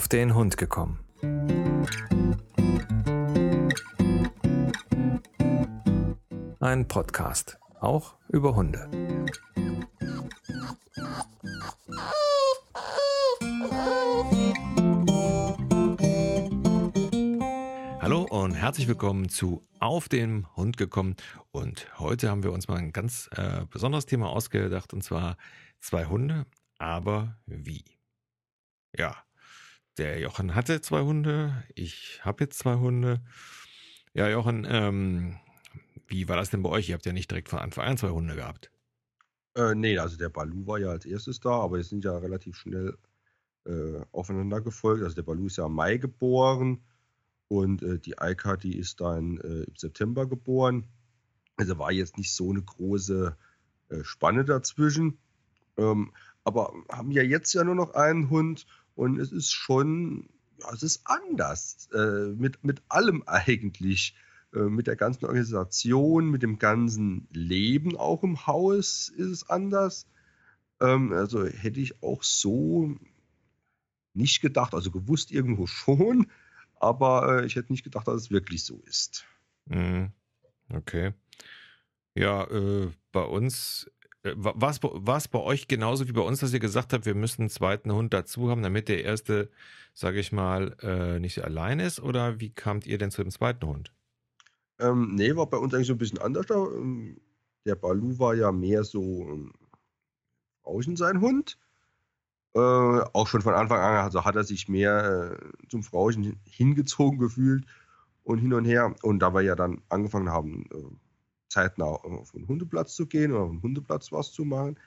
Auf den Hund gekommen. Ein Podcast, auch über Hunde. Hallo und herzlich willkommen zu Auf den Hund gekommen. Und heute haben wir uns mal ein ganz äh, besonderes Thema ausgedacht, und zwar zwei Hunde, aber wie? Ja, der Jochen hatte zwei Hunde, ich habe jetzt zwei Hunde. Ja, Jochen, ähm, wie war das denn bei euch? Ihr habt ja nicht direkt von Anfang an zwei Hunde gehabt. Äh, nee, also der Balu war ja als erstes da, aber wir sind ja relativ schnell äh, aufeinander gefolgt. Also der Balu ist ja im Mai geboren und äh, die Eika, die ist dann äh, im September geboren. Also war jetzt nicht so eine große äh, Spanne dazwischen. Ähm, aber haben ja jetzt ja nur noch einen Hund und es ist schon, ja, es ist anders. Äh, mit, mit allem eigentlich. Äh, mit der ganzen Organisation, mit dem ganzen Leben auch im Haus ist es anders. Ähm, also hätte ich auch so nicht gedacht, also gewusst irgendwo schon, aber äh, ich hätte nicht gedacht, dass es wirklich so ist. Mhm. Okay. Ja, äh, bei uns war es bei euch genauso wie bei uns, dass ihr gesagt habt, wir müssen einen zweiten Hund dazu haben, damit der erste, sage ich mal, äh, nicht allein ist? Oder wie kamt ihr denn zu dem zweiten Hund? Ähm, nee, war bei uns eigentlich so ein bisschen anders. Ähm, der Balu war ja mehr so ähm, Frauchen sein Hund. Äh, auch schon von Anfang an also hat er sich mehr äh, zum Frauchen hingezogen gefühlt und hin und her. Und da wir ja dann angefangen haben, äh, zeitnah auf den Hundeplatz zu gehen oder auf dem Hundeplatz was zu machen,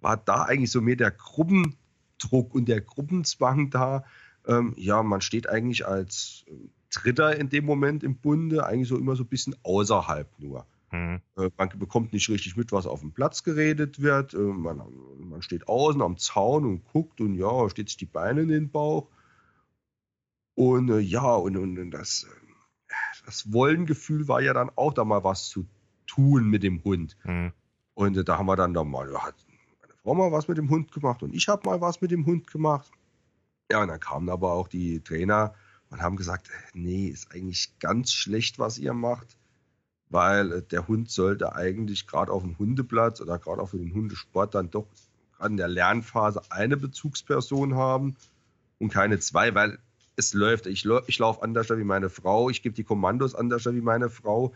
war da eigentlich so mehr der Gruppendruck und der Gruppenzwang da. Ähm, ja, man steht eigentlich als äh, Dritter in dem Moment im Bunde, eigentlich so immer so ein bisschen außerhalb nur. Mhm. Äh, man bekommt nicht richtig mit, was auf dem Platz geredet wird. Äh, man, man steht außen am Zaun und guckt und ja, steht sich die Beine in den Bauch. Und äh, ja, und, und das, äh, das Wollengefühl war ja dann auch da mal was zu tun mit dem Hund. Mhm. Und äh, da haben wir dann da mal, ja, hat meine Frau mal was mit dem Hund gemacht und ich habe mal was mit dem Hund gemacht. Ja, und dann kamen aber auch die Trainer und haben gesagt, äh, nee, ist eigentlich ganz schlecht, was ihr macht, weil äh, der Hund sollte eigentlich gerade auf dem Hundeplatz oder gerade auch für den Hundesport dann doch gerade in der Lernphase eine Bezugsperson haben und keine zwei, weil es läuft. Ich, ich laufe anders wie meine Frau, ich gebe die Kommandos anders wie meine Frau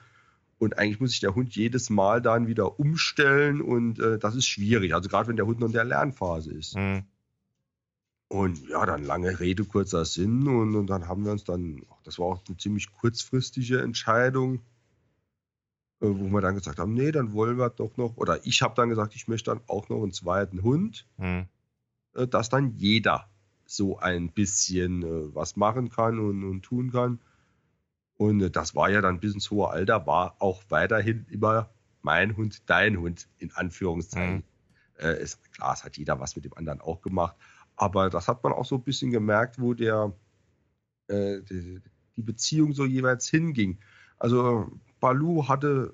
und eigentlich muss sich der Hund jedes Mal dann wieder umstellen und äh, das ist schwierig. Also gerade wenn der Hund noch in der Lernphase ist. Mhm. Und ja, dann lange Rede, kurzer Sinn. Und, und dann haben wir uns dann, das war auch eine ziemlich kurzfristige Entscheidung, äh, wo wir dann gesagt haben, nee, dann wollen wir doch noch, oder ich habe dann gesagt, ich möchte dann auch noch einen zweiten Hund, mhm. äh, dass dann jeder so ein bisschen äh, was machen kann und, und tun kann. Und das war ja dann bis ins hohe Alter, war auch weiterhin immer mein Hund, dein Hund, in Anführungszeichen. Mhm. Äh, ist, klar, es hat jeder was mit dem anderen auch gemacht. Aber das hat man auch so ein bisschen gemerkt, wo der, äh, die, die, Beziehung so jeweils hinging. Also Balu hatte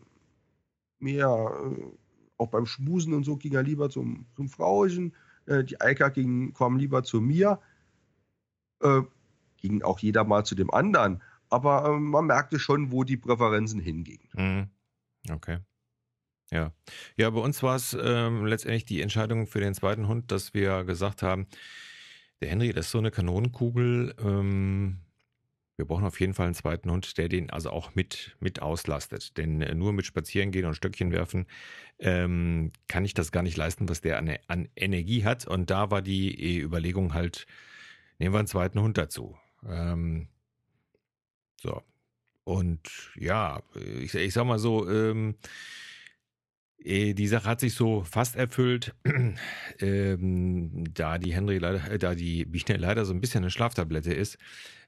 mehr, äh, auch beim Schmusen und so, ging er lieber zum, zum Frauchen. Äh, die Eika ging, kam lieber zu mir. Äh, ging auch jeder mal zu dem anderen aber äh, man merkte schon, wo die Präferenzen hingingen. Mhm. Okay. Ja. Ja, bei uns war es ähm, letztendlich die Entscheidung für den zweiten Hund, dass wir gesagt haben, der Henry, das ist so eine Kanonenkugel. Ähm, wir brauchen auf jeden Fall einen zweiten Hund, der den also auch mit, mit auslastet. Denn äh, nur mit Spazierengehen und Stöckchen werfen ähm, kann ich das gar nicht leisten, was der an, an Energie hat. Und da war die Überlegung halt, nehmen wir einen zweiten Hund dazu. Ähm, so. Und ja, ich, ich sag mal so, ähm, äh, die Sache hat sich so fast erfüllt, ähm, da die Henry leider, äh, da die Biene leider so ein bisschen eine Schlaftablette ist.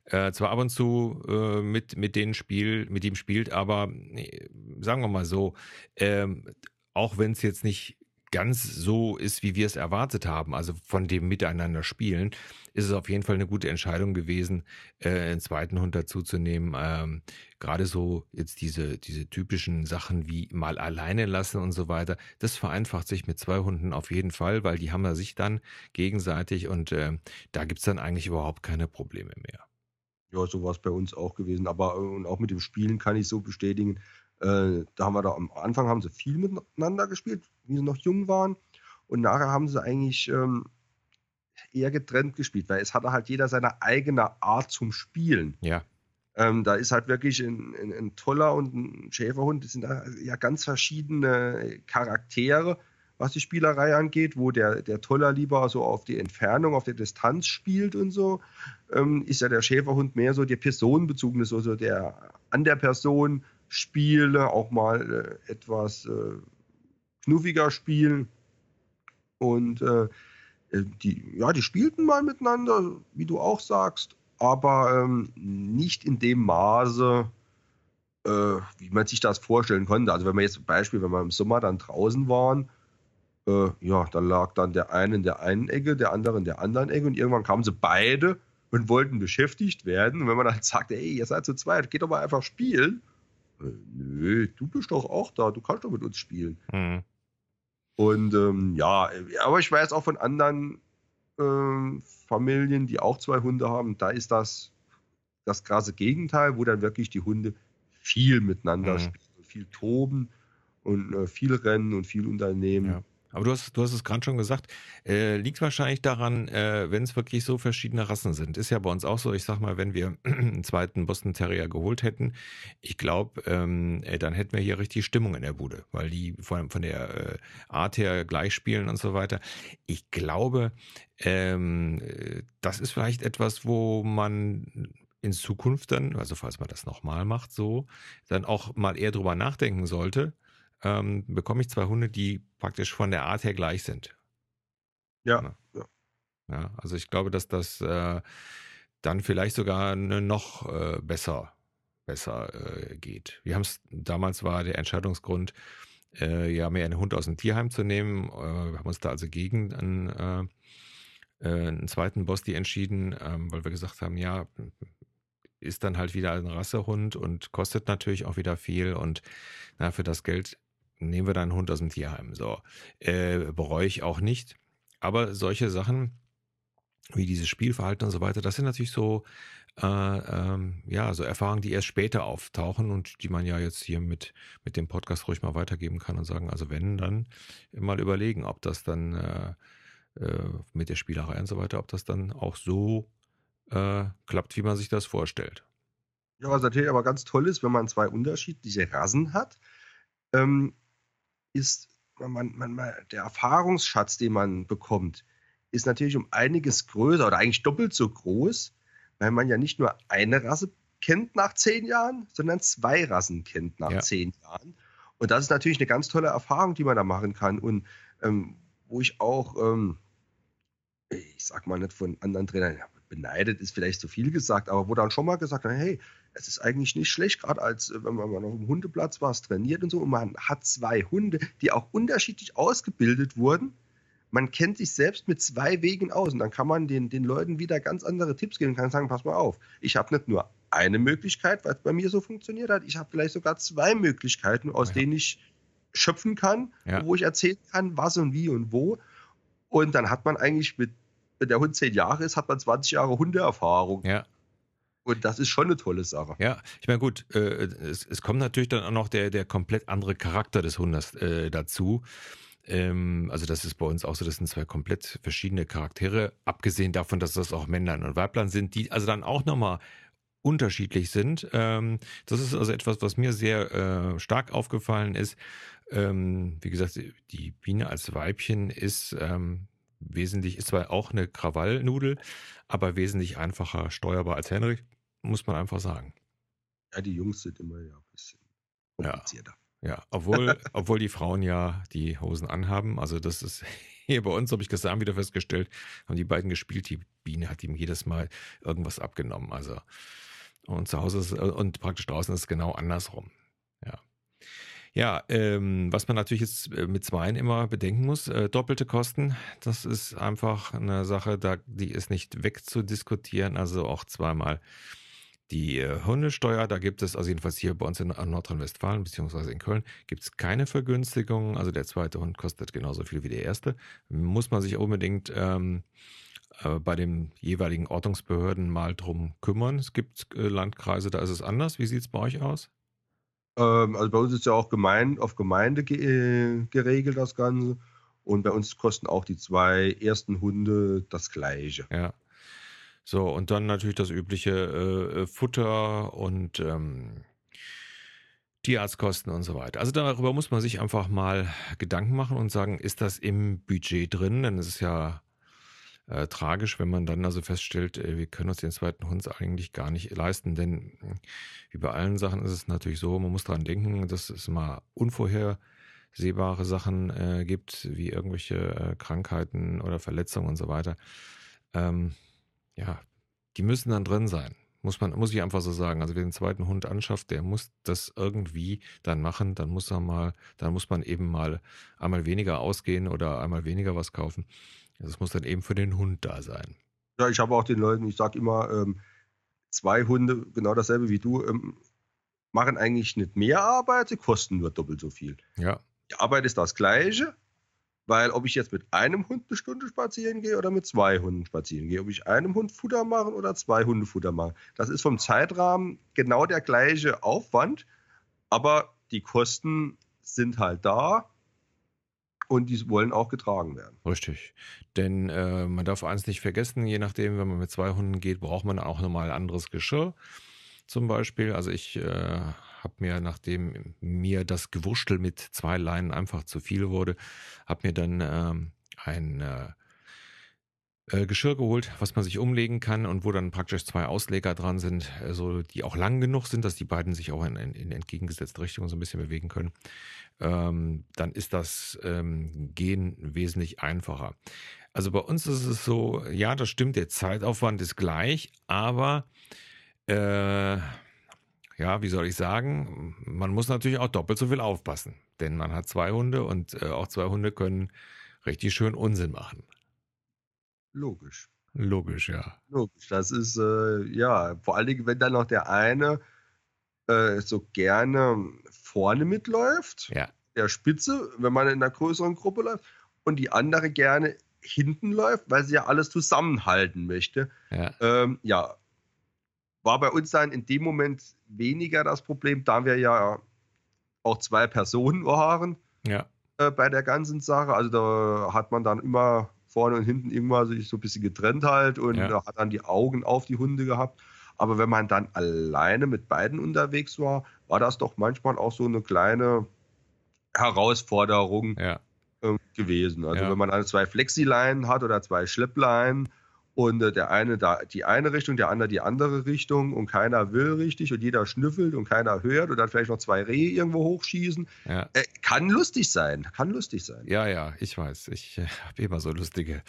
Äh, zwar ab und zu äh, mit, mit denen Spiel, mit ihm spielt, aber äh, sagen wir mal so, ähm, auch wenn es jetzt nicht ganz so ist, wie wir es erwartet haben, also von dem Miteinander spielen, ist es auf jeden Fall eine gute Entscheidung gewesen, äh, einen zweiten Hund dazuzunehmen. Ähm, Gerade so jetzt diese, diese typischen Sachen wie mal alleine lassen und so weiter, das vereinfacht sich mit zwei Hunden auf jeden Fall, weil die haben ja sich dann gegenseitig und äh, da gibt's dann eigentlich überhaupt keine Probleme mehr. Ja, so war es bei uns auch gewesen. Aber äh, und auch mit dem Spielen kann ich so bestätigen. Äh, da haben wir da am Anfang haben sie viel miteinander gespielt, wie sie noch jung waren. Und nachher haben sie eigentlich ähm, eher getrennt gespielt, weil es hatte halt jeder seine eigene Art zum Spielen. Ja. Ähm, da ist halt wirklich ein, ein, ein, toller und ein Schäferhund. Das sind ja ganz verschiedene Charaktere, was die Spielerei angeht, wo der, der Toller lieber so auf die Entfernung, auf der Distanz spielt und so. Ähm, ist ja der Schäferhund mehr so der personenbezogene, so, so der an der Person spiele, auch mal äh, etwas äh, knuffiger spielen. Und äh, äh, die, ja, die spielten mal miteinander, wie du auch sagst, aber ähm, nicht in dem Maße, äh, wie man sich das vorstellen konnte. Also wenn wir jetzt zum Beispiel, wenn wir im Sommer dann draußen waren, äh, ja, dann lag dann der eine in der einen Ecke, der andere in der anderen Ecke und irgendwann kamen sie beide und wollten beschäftigt werden. Und wenn man dann sagte, ey, ihr seid zu zweit, geht doch mal einfach spielen. Äh, nö, du bist doch auch da, du kannst doch mit uns spielen. Mhm. Und ähm, ja, aber ich weiß auch von anderen ähm, Familien, die auch zwei Hunde haben, da ist das das krasse Gegenteil, wo dann wirklich die Hunde viel miteinander mhm. spielen, viel toben und äh, viel rennen und viel unternehmen. Ja. Aber du hast, du hast es gerade schon gesagt, äh, liegt wahrscheinlich daran, äh, wenn es wirklich so verschiedene Rassen sind. Ist ja bei uns auch so, ich sag mal, wenn wir einen zweiten Boston Terrier geholt hätten, ich glaube, ähm, äh, dann hätten wir hier richtig Stimmung in der Bude, weil die von, von der äh, Art her gleich spielen und so weiter. Ich glaube, ähm, das ist vielleicht etwas, wo man in Zukunft dann, also falls man das nochmal macht, so, dann auch mal eher drüber nachdenken sollte, ähm, bekomme ich zwei Hunde, die praktisch von der Art her gleich sind. Ja. Ja, ja also ich glaube, dass das äh, dann vielleicht sogar noch äh, besser, besser äh, geht. Wir haben es, damals war der Entscheidungsgrund, äh, ja, mehr einen Hund aus dem Tierheim zu nehmen. Äh, wir haben uns da also gegen einen, äh einen zweiten Bosti entschieden, ähm, weil wir gesagt haben, ja, ist dann halt wieder ein Rassehund und kostet natürlich auch wieder viel und na, für das Geld nehmen wir da einen Hund aus dem Tierheim. So, äh, bereue ich auch nicht. Aber solche Sachen wie dieses Spielverhalten und so weiter, das sind natürlich so, äh, ähm, ja, so Erfahrungen, die erst später auftauchen und die man ja jetzt hier mit, mit dem Podcast ruhig mal weitergeben kann und sagen, also wenn, dann mal überlegen, ob das dann äh, äh, mit der Spielerei und so weiter, ob das dann auch so äh, klappt, wie man sich das vorstellt. Ja, was natürlich aber ganz toll ist, wenn man zwei unterschiedliche Rassen hat, ähm, ist man, man, man, der Erfahrungsschatz, den man bekommt, ist natürlich um einiges größer oder eigentlich doppelt so groß, weil man ja nicht nur eine Rasse kennt nach zehn Jahren, sondern zwei Rassen kennt nach ja. zehn Jahren. Und das ist natürlich eine ganz tolle Erfahrung, die man da machen kann. Und ähm, wo ich auch, ähm, ich sag mal nicht von anderen Trainern, beneidet ist vielleicht zu viel gesagt, aber wo dann schon mal gesagt hat, hey, es ist eigentlich nicht schlecht, gerade als äh, wenn man mal auf dem Hundeplatz war, es trainiert und so, und man hat zwei Hunde, die auch unterschiedlich ausgebildet wurden. Man kennt sich selbst mit zwei Wegen aus und dann kann man den, den Leuten wieder ganz andere Tipps geben und kann sagen, pass mal auf, ich habe nicht nur eine Möglichkeit, weil es bei mir so funktioniert hat, ich habe vielleicht sogar zwei Möglichkeiten, aus ja. denen ich schöpfen kann, ja. wo ich erzählen kann, was und wie und wo. Und dann hat man eigentlich mit, wenn der Hund zehn Jahre ist, hat man 20 Jahre Hundeerfahrung. Ja. Und das ist schon eine tolle Sache. Ja, ich meine, gut, äh, es, es kommt natürlich dann auch noch der, der komplett andere Charakter des Hundes äh, dazu. Ähm, also, das ist bei uns auch so, das sind zwei komplett verschiedene Charaktere, abgesehen davon, dass das auch Männlein und Weiblein sind, die also dann auch nochmal unterschiedlich sind. Ähm, das ist also etwas, was mir sehr äh, stark aufgefallen ist. Ähm, wie gesagt, die Biene als Weibchen ist ähm, wesentlich, ist zwar auch eine Krawallnudel, aber wesentlich einfacher steuerbar als Henrik muss man einfach sagen. Ja, die Jungs sind immer ja ein bisschen komplizierter. Ja, ja. obwohl, obwohl die Frauen ja die Hosen anhaben. Also das ist hier bei uns, habe ich gestern wieder festgestellt, haben die beiden gespielt. Die Biene hat ihm jedes Mal irgendwas abgenommen. Also und zu Hause ist, und praktisch draußen ist es genau andersrum. Ja. Ähm, was man natürlich jetzt äh, mit Zweien immer bedenken muss, äh, doppelte Kosten, das ist einfach eine Sache, da, die ist nicht wegzudiskutieren, also auch zweimal die äh, Hundesteuer, da gibt es, also jedenfalls hier bei uns in Nordrhein-Westfalen beziehungsweise in Köln, gibt es keine Vergünstigung. Also der zweite Hund kostet genauso viel wie der erste. Muss man sich unbedingt ähm, äh, bei den jeweiligen Ordnungsbehörden mal drum kümmern. Es gibt äh, Landkreise, da ist es anders. Wie sieht es bei euch aus? Ähm, also bei uns ist ja auch gemein, auf Gemeinde ge äh, geregelt das Ganze. Und bei uns kosten auch die zwei ersten Hunde das Gleiche. Ja. So, und dann natürlich das übliche äh, äh, Futter und ähm, Tierarztkosten und so weiter. Also darüber muss man sich einfach mal Gedanken machen und sagen, ist das im Budget drin? Denn es ist ja äh, tragisch, wenn man dann also feststellt, äh, wir können uns den zweiten Hund eigentlich gar nicht leisten. Denn wie bei allen Sachen ist es natürlich so, man muss daran denken, dass es mal unvorhersehbare Sachen äh, gibt, wie irgendwelche äh, Krankheiten oder Verletzungen und so weiter. Ähm, ja, die müssen dann drin sein. Muss man, muss ich einfach so sagen. Also wer den zweiten Hund anschafft, der muss das irgendwie dann machen. Dann muss er mal, dann muss man eben mal einmal weniger ausgehen oder einmal weniger was kaufen. Das muss dann eben für den Hund da sein. Ja, ich habe auch den Leuten, ich sage immer, ähm, zwei Hunde, genau dasselbe wie du, ähm, machen eigentlich nicht mehr Arbeit, sie kosten nur doppelt so viel. Ja. Die Arbeit ist das gleiche, weil ob ich jetzt mit einem Hund eine Stunde spazieren gehe oder mit zwei Hunden spazieren gehe, ob ich einem Hund Futter mache oder zwei Hunde Futter mache, das ist vom Zeitrahmen genau der gleiche Aufwand, aber die Kosten sind halt da und die wollen auch getragen werden. Richtig. Denn äh, man darf eins nicht vergessen, je nachdem, wenn man mit zwei Hunden geht, braucht man auch nochmal anderes Geschirr zum Beispiel. Also ich äh, habe mir, nachdem mir das Gewurschtel mit zwei Leinen einfach zu viel wurde, habe mir dann ähm, ein äh, äh, Geschirr geholt, was man sich umlegen kann und wo dann praktisch zwei Ausleger dran sind, also die auch lang genug sind, dass die beiden sich auch in, in, in entgegengesetzte Richtungen so ein bisschen bewegen können. Ähm, dann ist das ähm, Gehen wesentlich einfacher. Also bei uns ist es so, ja, das stimmt, der Zeitaufwand ist gleich, aber äh, ja, wie soll ich sagen, man muss natürlich auch doppelt so viel aufpassen, denn man hat zwei Hunde und äh, auch zwei Hunde können richtig schön Unsinn machen. Logisch. Logisch, ja. Logisch. Das ist, äh, ja, vor allen Dingen, wenn dann noch der eine äh, so gerne vorne mitläuft, ja. der Spitze, wenn man in einer größeren Gruppe läuft, und die andere gerne hinten läuft, weil sie ja alles zusammenhalten möchte. Ja. Ähm, ja, war bei uns dann in dem Moment weniger das Problem, da wir ja auch zwei Personen waren ja. äh, bei der ganzen Sache. Also da hat man dann immer vorne und hinten irgendwann sich so ein bisschen getrennt halt und ja. hat dann die Augen auf die Hunde gehabt. Aber wenn man dann alleine mit beiden unterwegs war, war das doch manchmal auch so eine kleine Herausforderung ja. äh, gewesen. Also ja. wenn man dann zwei Flexileinen hat oder zwei Schleppleinen und äh, der eine da die eine Richtung, der andere die andere Richtung und keiner will richtig und jeder schnüffelt und keiner hört und dann vielleicht noch zwei Rehe irgendwo hochschießen. Ja. Äh, kann lustig sein, kann lustig sein. Ja, ja, ich weiß. Ich äh, habe immer so lustige,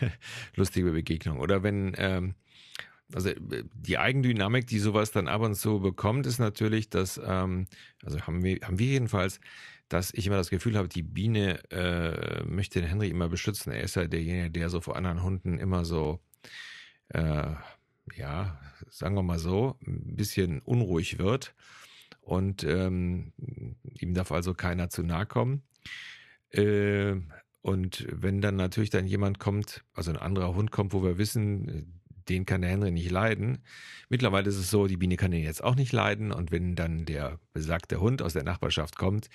lustige Begegnungen. Oder wenn, ähm, also äh, die Eigendynamik, die sowas dann ab und zu bekommt, ist natürlich, dass, ähm, also haben wir, haben wir jedenfalls, dass ich immer das Gefühl habe, die Biene äh, möchte den Henry immer beschützen. Er ist ja derjenige, der so vor anderen Hunden immer so äh, ja, sagen wir mal so, ein bisschen unruhig wird und ähm, ihm darf also keiner zu nahe kommen. Äh, und wenn dann natürlich dann jemand kommt, also ein anderer Hund kommt, wo wir wissen, den kann der Henry nicht leiden. Mittlerweile ist es so, die Biene kann ihn jetzt auch nicht leiden. Und wenn dann der besagte Hund aus der Nachbarschaft kommt,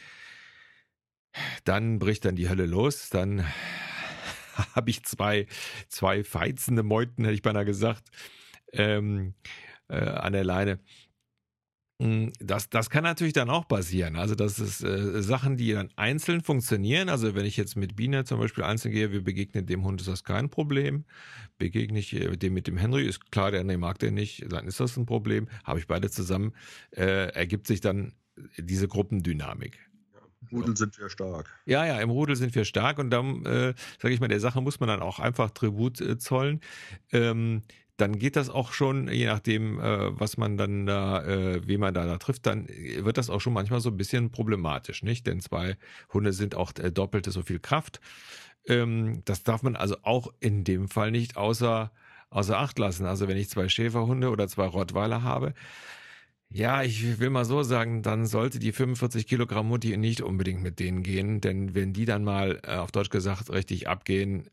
dann bricht dann die Hölle los. Dann habe ich zwei, zwei feizende Meuten, hätte ich beinahe gesagt, ähm, äh, an der Leine. Hm, das, das kann natürlich dann auch passieren. Also, das ist äh, Sachen, die dann einzeln funktionieren. Also, wenn ich jetzt mit Biene zum Beispiel einzeln gehe, wir begegnen dem Hund, ist das kein Problem. Begegne ich äh, dem mit dem Henry, ist klar, der Henry mag den nicht, dann ist das ein Problem. Habe ich beide zusammen, äh, ergibt sich dann diese Gruppendynamik. Rudel sind wir stark. Ja, ja, im Rudel sind wir stark und dann, äh, sage ich mal, der Sache muss man dann auch einfach Tribut äh, zollen. Ähm, dann geht das auch schon, je nachdem, äh, was man dann da, äh, wie man da, da trifft, dann wird das auch schon manchmal so ein bisschen problematisch, nicht? Denn zwei Hunde sind auch äh, doppelte so viel Kraft. Ähm, das darf man also auch in dem Fall nicht außer, außer Acht lassen. Also wenn ich zwei Schäferhunde oder zwei Rottweiler habe, ja, ich will mal so sagen, dann sollte die 45 Kilogramm Mutti nicht unbedingt mit denen gehen, denn wenn die dann mal äh, auf Deutsch gesagt richtig abgehen,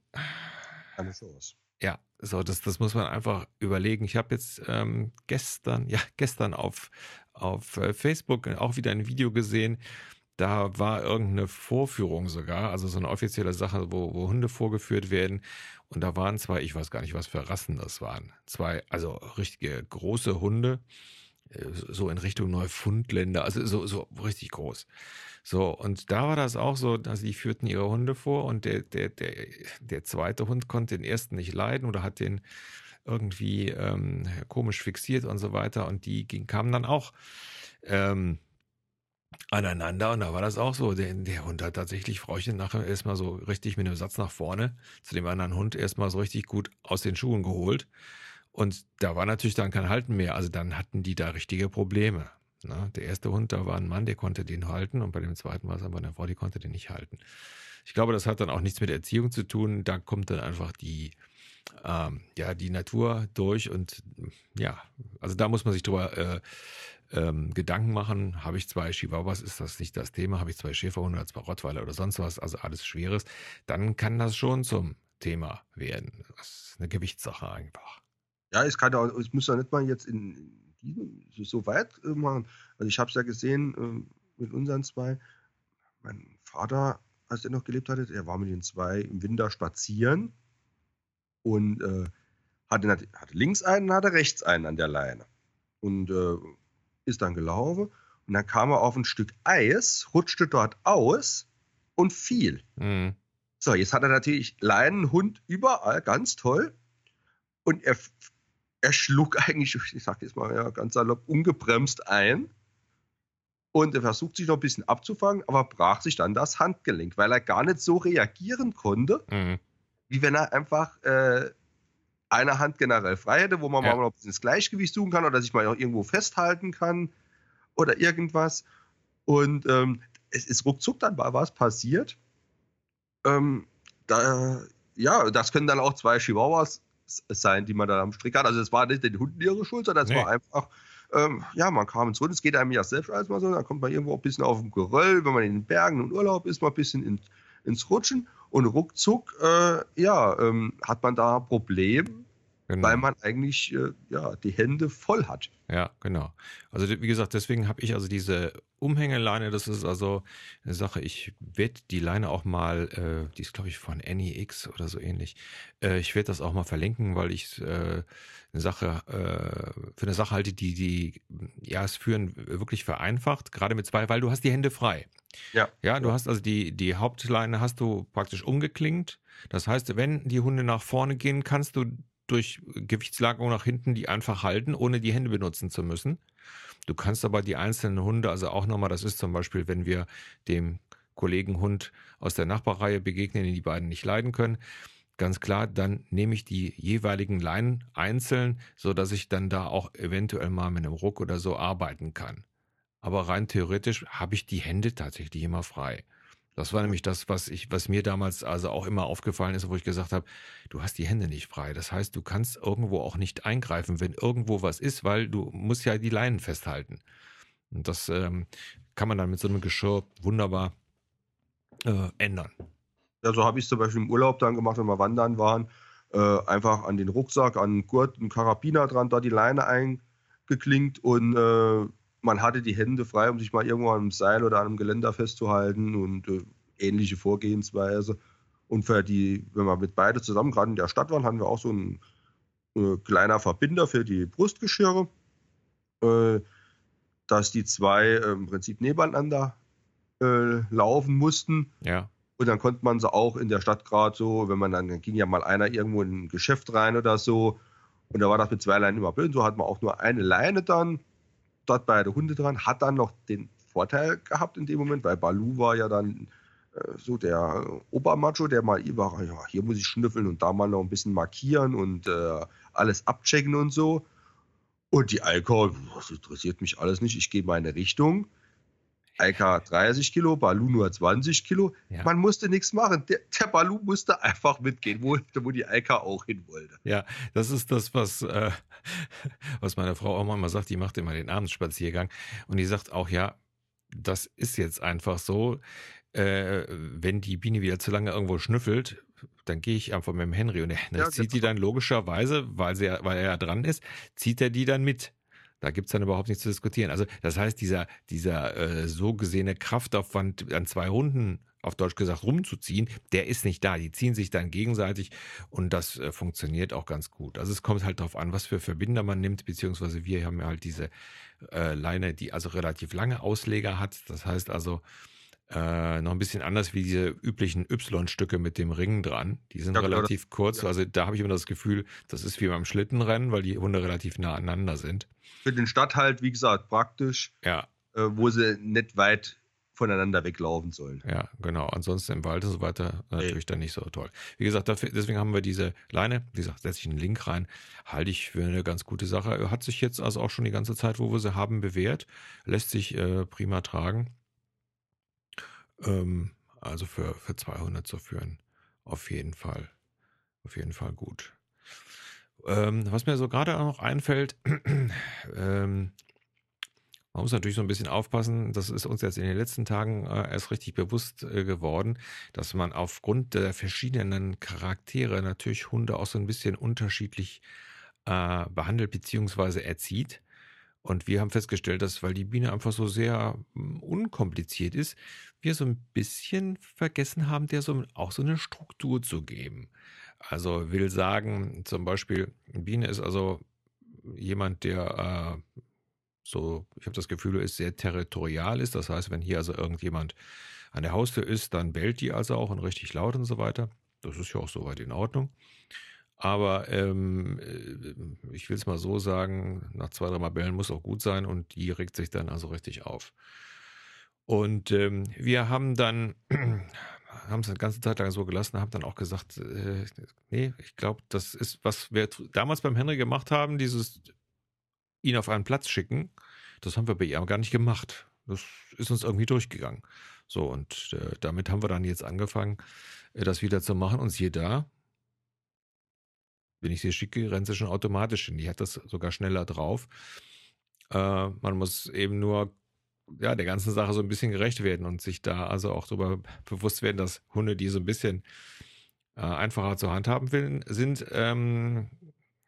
keine Chance. Ja, so, das, das muss man einfach überlegen. Ich habe jetzt ähm, gestern, ja, gestern auf, auf äh, Facebook auch wieder ein Video gesehen. Da war irgendeine Vorführung sogar, also so eine offizielle Sache, wo, wo Hunde vorgeführt werden. Und da waren zwei, ich weiß gar nicht, was für Rassen das waren. Zwei, also richtige große Hunde, so in Richtung Neufundländer, also so, so richtig groß. So, und da war das auch so, dass sie führten ihre Hunde vor und der, der, der, der zweite Hund konnte den ersten nicht leiden oder hat den irgendwie ähm, komisch fixiert und so weiter. Und die ging, kamen dann auch ähm, aneinander und da war das auch so. Der, der Hund hat tatsächlich Frauchen nachher erstmal so richtig mit einem Satz nach vorne zu dem anderen Hund erstmal so richtig gut aus den Schuhen geholt. Und da war natürlich dann kein Halten mehr. Also dann hatten die da richtige Probleme. Ne? Der erste Hund, da war ein Mann, der konnte den halten und bei dem zweiten war es aber eine Frau, die konnte den nicht halten. Ich glaube, das hat dann auch nichts mit Erziehung zu tun. Da kommt dann einfach die, ähm, ja, die Natur durch und ja, also da muss man sich drüber äh, ähm, Gedanken machen. Habe ich zwei Chihuahuas, ist das nicht das Thema? Habe ich zwei Schäferhunde oder zwei Rottweiler oder sonst was, also alles Schweres, dann kann das schon zum Thema werden. Das ist eine Gewichtssache einfach. Ja, es kann ja, es muss ja nicht mal jetzt in, so weit äh, machen. Also ich habe es ja gesehen äh, mit unseren zwei. Mein Vater, als er noch gelebt hatte, er war mit den zwei im Winter spazieren und äh, hatte, hatte links einen, hatte rechts einen an der Leine und äh, ist dann gelaufen und dann kam er auf ein Stück Eis, rutschte dort aus und fiel. Mhm. So, jetzt hat er natürlich Leinenhund überall, ganz toll. Und er er schlug eigentlich, ich sage jetzt mal ja, ganz salopp, ungebremst ein. Und er versucht sich noch ein bisschen abzufangen, aber brach sich dann das Handgelenk, weil er gar nicht so reagieren konnte, mhm. wie wenn er einfach äh, eine Hand generell frei hätte, wo man ja. mal noch ein bisschen das Gleichgewicht suchen kann oder sich mal auch irgendwo festhalten kann oder irgendwas. Und ähm, es ist ruckzuck dann war was passiert. Ähm, da, ja, das können dann auch zwei Chihuahuas sein, die man da am Strick hat. Also es war nicht den Hunden ihre Schuld, sondern es nee. war einfach, ähm, ja, man kam ins Rund, es geht einem ja selbst als mal so, dann kommt man irgendwo ein bisschen auf dem Geröll, wenn man in den Bergen und Urlaub ist, mal ein bisschen in, ins Rutschen und ruckzuck, äh, ja, ähm, hat man da ein Problem, Genau. Weil man eigentlich äh, ja, die Hände voll hat. Ja, genau. Also wie gesagt, deswegen habe ich also diese Umhängeleine, das ist also eine Sache, ich werde die Leine auch mal, äh, die ist glaube ich von NEX oder so ähnlich, äh, ich werde das auch mal verlinken, weil ich äh, eine Sache, äh, für eine Sache halte, die, die, ja, das Führen wirklich vereinfacht, gerade mit zwei, weil du hast die Hände frei. Ja. Ja, du hast also die, die Hauptleine hast du praktisch umgeklingt. Das heißt, wenn die Hunde nach vorne gehen, kannst du durch Gewichtslagerung nach hinten die einfach halten, ohne die Hände benutzen zu müssen. Du kannst aber die einzelnen Hunde, also auch nochmal, das ist zum Beispiel, wenn wir dem Kollegen Hund aus der Nachbarreihe begegnen, den die beiden nicht leiden können, ganz klar, dann nehme ich die jeweiligen Leinen einzeln, so dass ich dann da auch eventuell mal mit einem Ruck oder so arbeiten kann. Aber rein theoretisch habe ich die Hände tatsächlich immer frei. Das war nämlich das, was ich, was mir damals also auch immer aufgefallen ist, wo ich gesagt habe, du hast die Hände nicht frei. Das heißt, du kannst irgendwo auch nicht eingreifen, wenn irgendwo was ist, weil du musst ja die Leinen festhalten. Und das ähm, kann man dann mit so einem Geschirr wunderbar äh, ändern. Ja, so habe ich zum Beispiel im Urlaub dann gemacht, wenn wir wandern waren. Äh, einfach an den Rucksack, an den Gurt, einen Karabiner dran, da die Leine eingeklinkt und äh, man hatte die Hände frei, um sich mal irgendwo an einem Seil oder an einem Geländer festzuhalten und äh, ähnliche Vorgehensweise. Und für die, wenn wir mit beide zusammen gerade in der Stadt waren, hatten wir auch so ein äh, kleiner Verbinder für die Brustgeschirre, äh, dass die zwei äh, im Prinzip nebeneinander äh, laufen mussten. Ja. Und dann konnte man sie auch in der Stadt gerade so, wenn man dann, dann ging ja mal einer irgendwo in ein Geschäft rein oder so. Und da war das mit zwei Leinen immer blöd. So hat man auch nur eine Leine dann dort bei der Hunde dran, hat dann noch den Vorteil gehabt in dem Moment, weil Balu war ja dann äh, so der Obermacho, der mal über, ja, hier muss ich schnüffeln und da mal noch ein bisschen markieren und äh, alles abchecken und so. Und die Alkohol, das interessiert mich alles nicht, ich gehe meine Richtung. Alka 30 Kilo, Balu nur 20 Kilo. Ja. Man musste nichts machen. Der, der, Balu musste einfach mitgehen, wo, wo die Alka auch hin wollte. Ja, das ist das, was, äh, was meine Frau auch manchmal sagt. Die macht immer den Abendspaziergang. Und die sagt auch, ja, das ist jetzt einfach so. Äh, wenn die Biene wieder zu lange irgendwo schnüffelt, dann gehe ich einfach mit dem Henry und der Henry ja, zieht die dann logischerweise, weil, sie, weil er ja dran ist, zieht er die dann mit. Da gibt es dann überhaupt nichts zu diskutieren. Also das heißt, dieser, dieser äh, so gesehene Kraftaufwand an zwei Hunden, auf Deutsch gesagt, rumzuziehen, der ist nicht da. Die ziehen sich dann gegenseitig und das äh, funktioniert auch ganz gut. Also es kommt halt darauf an, was für Verbinder man nimmt, beziehungsweise wir haben ja halt diese äh, Leine, die also relativ lange Ausleger hat. Das heißt also, äh, noch ein bisschen anders wie diese üblichen Y-Stücke mit dem Ring dran. Die sind ja, relativ kurz. Ja. Also da habe ich immer das Gefühl, das ist wie beim Schlittenrennen, weil die Hunde relativ nah aneinander sind. Für den Stadthalt, wie gesagt, praktisch. Ja. Äh, wo sie nicht weit voneinander weglaufen sollen. Ja, genau. Ansonsten im Wald und so weiter natürlich hey. dann nicht so toll. Wie gesagt, dafür, deswegen haben wir diese Leine. Wie gesagt, setze ich einen Link rein. Halte ich für eine ganz gute Sache. Hat sich jetzt also auch schon die ganze Zeit, wo wir sie haben, bewährt. Lässt sich äh, prima tragen ähm, also für, für 200 zu führen. Auf jeden Fall. Auf jeden Fall gut. Ähm, was mir so gerade auch noch einfällt, ähm, man muss natürlich so ein bisschen aufpassen, das ist uns jetzt in den letzten Tagen äh, erst richtig bewusst äh, geworden, dass man aufgrund der verschiedenen Charaktere natürlich Hunde auch so ein bisschen unterschiedlich äh, behandelt bzw. erzieht. Und wir haben festgestellt, dass, weil die Biene einfach so sehr hm, unkompliziert ist, wir so ein bisschen vergessen haben, der so auch so eine Struktur zu geben. Also will sagen, zum Beispiel, Biene ist also jemand, der äh, so, ich habe das Gefühl, ist sehr territorial ist. Das heißt, wenn hier also irgendjemand an der Haustür ist, dann bellt die also auch und richtig laut und so weiter. Das ist ja auch soweit in Ordnung. Aber ähm, äh, ich will es mal so sagen, nach zwei, drei Mal bellen muss auch gut sein und die regt sich dann also richtig auf. Und ähm, wir haben dann, haben es eine ganze Zeit lang so gelassen, haben dann auch gesagt, äh, nee, ich glaube, das ist, was wir damals beim Henry gemacht haben, dieses ihn auf einen Platz schicken, das haben wir bei ihm gar nicht gemacht. Das ist uns irgendwie durchgegangen. So, und äh, damit haben wir dann jetzt angefangen, äh, das wieder zu machen. Und siehe da, wenn ich sie schicke, rennt sie schon automatisch hin. Die hat das sogar schneller drauf. Äh, man muss eben nur ja, der ganzen Sache so ein bisschen gerecht werden und sich da also auch darüber bewusst werden, dass Hunde, die so ein bisschen äh, einfacher zu handhaben will, sind, ähm,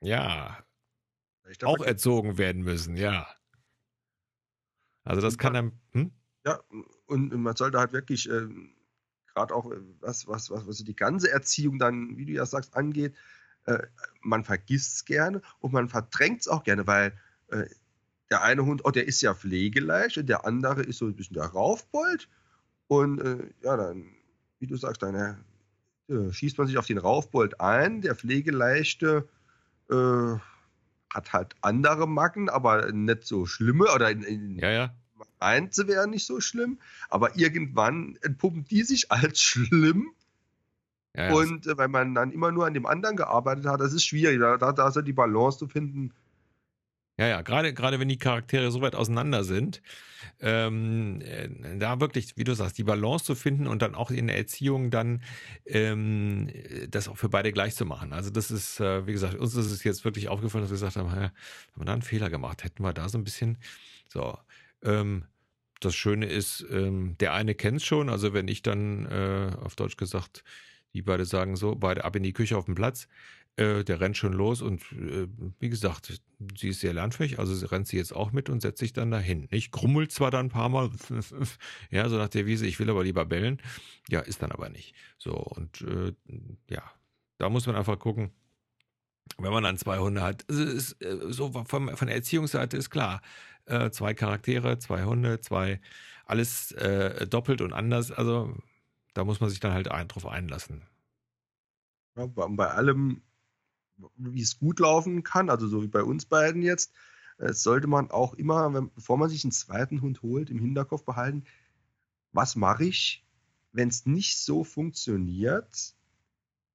ja, auch erzogen werden müssen, ja. Also das kann dann. Hm? Ja, und man sollte halt wirklich, äh, gerade auch was, was, was, was die ganze Erziehung dann, wie du ja sagst, angeht, äh, man vergisst es gerne und man verdrängt es auch gerne, weil äh, der eine Hund, oh, der ist ja pflegeleicht und der andere ist so ein bisschen der Raufbold. Und äh, ja, dann, wie du sagst, dann äh, schießt man sich auf den Raufbold ein. Der Pflegeleichte äh, hat halt andere Macken, aber nicht so schlimme. Oder in, in ja, ja. Einze wäre nicht so schlimm. Aber irgendwann entpuppen die sich als schlimm ja, und äh, weil man dann immer nur an dem anderen gearbeitet hat, das ist schwierig. Da, da, da ist ja die Balance zu finden. Ja, ja, gerade, gerade wenn die Charaktere so weit auseinander sind, ähm, äh, da wirklich, wie du sagst, die Balance zu finden und dann auch in der Erziehung dann ähm, das auch für beide gleich zu machen. Also das ist, äh, wie gesagt, uns ist es jetzt wirklich aufgefallen, dass wir gesagt haben, ja, haben wir da einen Fehler gemacht, hätten wir da so ein bisschen so. Ähm, das Schöne ist, ähm, der eine kennt es schon, also wenn ich dann äh, auf Deutsch gesagt die beide sagen so, beide ab in die Küche auf den Platz. Äh, der rennt schon los und äh, wie gesagt, sie ist sehr lernfähig, also sie rennt sie jetzt auch mit und setzt sich dann dahin. Nicht krummelt zwar dann ein paar Mal, ja, so nach der Wiese, ich will aber lieber bellen. Ja, ist dann aber nicht. So, und äh, ja, da muss man einfach gucken, wenn man dann zwei Hunde hat. Ist, äh, so von, von, der Erziehungsseite ist klar. Äh, zwei Charaktere, zwei Hunde, zwei, alles äh, doppelt und anders. Also da muss man sich dann halt ein, drauf einlassen. Ja, bei allem, wie es gut laufen kann, also so wie bei uns beiden jetzt, äh, sollte man auch immer, wenn, bevor man sich einen zweiten Hund holt, im Hinterkopf behalten, was mache ich, wenn es nicht so funktioniert,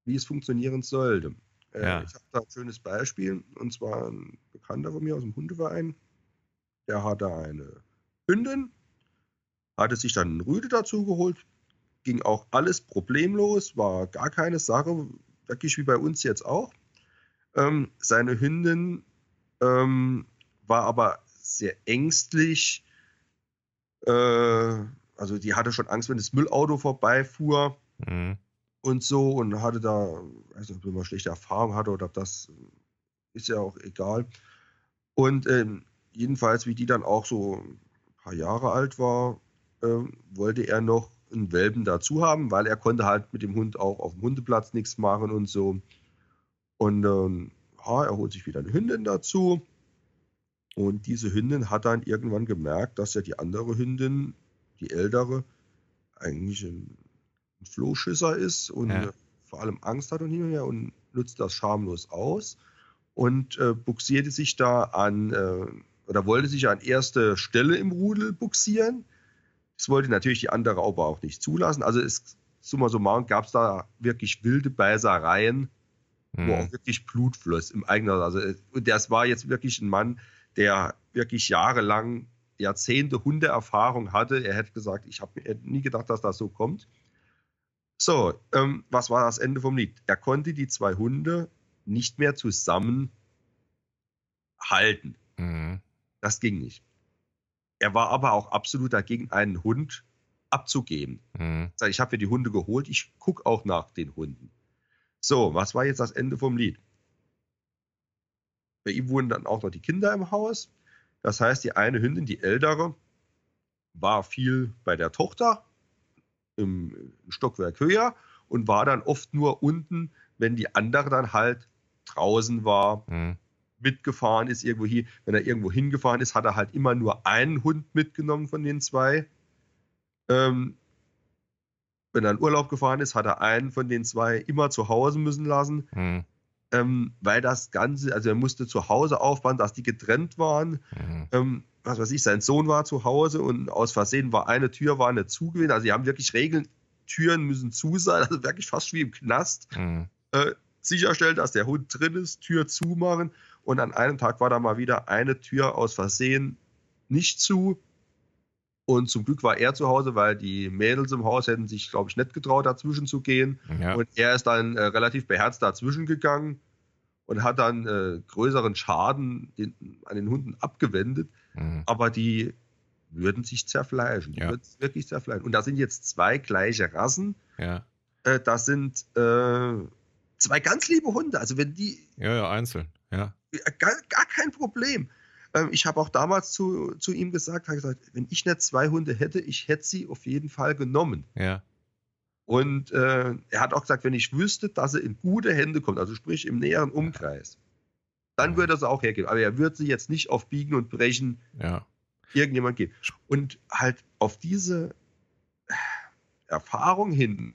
wie es funktionieren sollte. Äh, ja. Ich habe da ein schönes Beispiel, und zwar ein Bekannter von mir aus dem Hundeverein, der hatte eine Hündin, hatte sich dann einen Rüde dazu geholt, ging auch alles problemlos, war gar keine Sache, wirklich wie bei uns jetzt auch. Ähm, seine Hündin ähm, war aber sehr ängstlich, äh, also die hatte schon Angst, wenn das Müllauto vorbeifuhr mhm. und so und hatte da, also ob man schlechte Erfahrungen hatte oder ob das ist ja auch egal. Und ähm, jedenfalls, wie die dann auch so ein paar Jahre alt war, äh, wollte er noch einen Welpen dazu haben, weil er konnte halt mit dem Hund auch auf dem Hundeplatz nichts machen und so. Und ähm, ja, er holt sich wieder eine Hündin dazu. Und diese Hündin hat dann irgendwann gemerkt, dass ja die andere Hündin die ältere, eigentlich ein, ein Flohschisser ist und ja. vor allem Angst hat und hin und her und nutzt das schamlos aus und äh, buxierte sich da an äh, oder wollte sich an erste Stelle im Rudel buxieren. Das wollte natürlich die andere aber auch nicht zulassen. Also es summa summarum gab es da wirklich wilde Beißereien, mhm. wo auch wirklich Blut floss im eigenen. Also und das war jetzt wirklich ein Mann, der wirklich jahrelang Jahrzehnte Hundeerfahrung hatte. Er hätte gesagt, ich habe nie gedacht, dass das so kommt. So, ähm, was war das Ende vom Lied? Er konnte die zwei Hunde nicht mehr zusammen halten. Mhm. Das ging nicht. Er war aber auch absolut dagegen, einen Hund abzugeben. Mhm. Ich habe mir die Hunde geholt, ich gucke auch nach den Hunden. So, was war jetzt das Ende vom Lied? Bei ihm wohnen dann auch noch die Kinder im Haus. Das heißt, die eine Hündin, die ältere, war viel bei der Tochter im Stockwerk höher und war dann oft nur unten, wenn die andere dann halt draußen war, mhm. Mitgefahren ist irgendwo hier. Wenn er irgendwo hingefahren ist, hat er halt immer nur einen Hund mitgenommen von den zwei. Ähm, wenn er in Urlaub gefahren ist, hat er einen von den zwei immer zu Hause müssen lassen. Mhm ähm, weil das Ganze, also er musste zu Hause aufbauen, dass die getrennt waren. Mhm. Ähm, was weiß ich, sein Sohn war zu Hause und aus Versehen war eine Tür war nicht zugewesen. Also sie haben wirklich Regeln, Türen müssen zu sein, also wirklich fast wie im Knast. Mhm. Äh, sicherstellen, dass der Hund drin ist, Tür zumachen und an einem Tag war da mal wieder eine Tür aus Versehen nicht zu. Und zum Glück war er zu Hause, weil die Mädels im Haus hätten sich, glaube ich, nicht getraut, dazwischen zu gehen. Ja. Und er ist dann äh, relativ beherzt dazwischen gegangen und hat dann äh, größeren Schaden den, an den Hunden abgewendet. Mhm. Aber die würden sich zerfleischen. Die ja. würden sich wirklich zerfleischen. Und da sind jetzt zwei gleiche Rassen. Ja. Äh, das sind äh, zwei ganz liebe Hunde. Also wenn die. Ja, ja, einzeln. Ja. Gar, gar kein Problem. Ähm, ich habe auch damals zu, zu ihm gesagt, gesagt, wenn ich nicht zwei Hunde hätte, ich hätte sie auf jeden Fall genommen. Ja. Und äh, er hat auch gesagt, wenn ich wüsste, dass er in gute Hände kommt, also sprich im näheren Umkreis, dann würde er es auch hergeben. Aber er würde sie jetzt nicht auf Biegen und Brechen ja. irgendjemand geben. Und halt auf diese Erfahrung hin,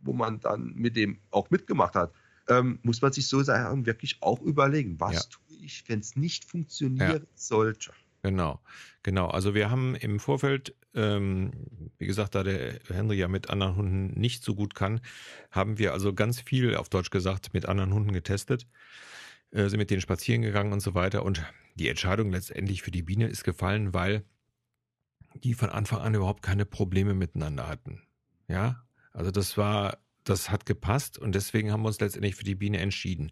wo man dann mit dem auch mitgemacht hat, ähm, muss man sich so Sachen wirklich auch überlegen, was ja. tue ich, wenn es nicht funktionieren ja. sollte. Genau, genau. Also wir haben im Vorfeld, ähm, wie gesagt, da der Henry ja mit anderen Hunden nicht so gut kann, haben wir also ganz viel, auf Deutsch gesagt, mit anderen Hunden getestet, äh, sind mit denen spazieren gegangen und so weiter. Und die Entscheidung letztendlich für die Biene ist gefallen, weil die von Anfang an überhaupt keine Probleme miteinander hatten. Ja, also das war, das hat gepasst und deswegen haben wir uns letztendlich für die Biene entschieden.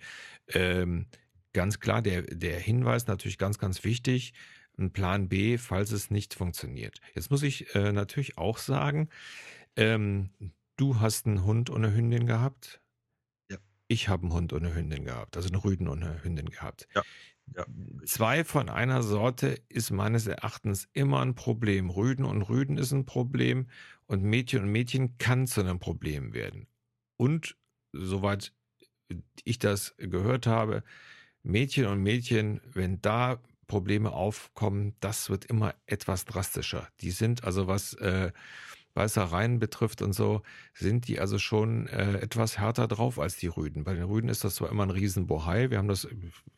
Ähm, ganz klar, der, der Hinweis natürlich ganz, ganz wichtig einen Plan B, falls es nicht funktioniert. Jetzt muss ich äh, natürlich auch sagen, ähm, du hast einen Hund und eine Hündin gehabt. Ja. Ich habe einen Hund und eine Hündin gehabt, also einen Rüden und eine Hündin gehabt. Ja. Ja. Zwei von einer Sorte ist meines Erachtens immer ein Problem. Rüden und Rüden ist ein Problem und Mädchen und Mädchen kann zu einem Problem werden. Und soweit ich das gehört habe, Mädchen und Mädchen, wenn da Probleme aufkommen, das wird immer etwas drastischer. Die sind also was äh, Beißereien betrifft und so, sind die also schon äh, etwas härter drauf als die Rüden. Bei den Rüden ist das zwar immer ein Riesenbohai, wir haben das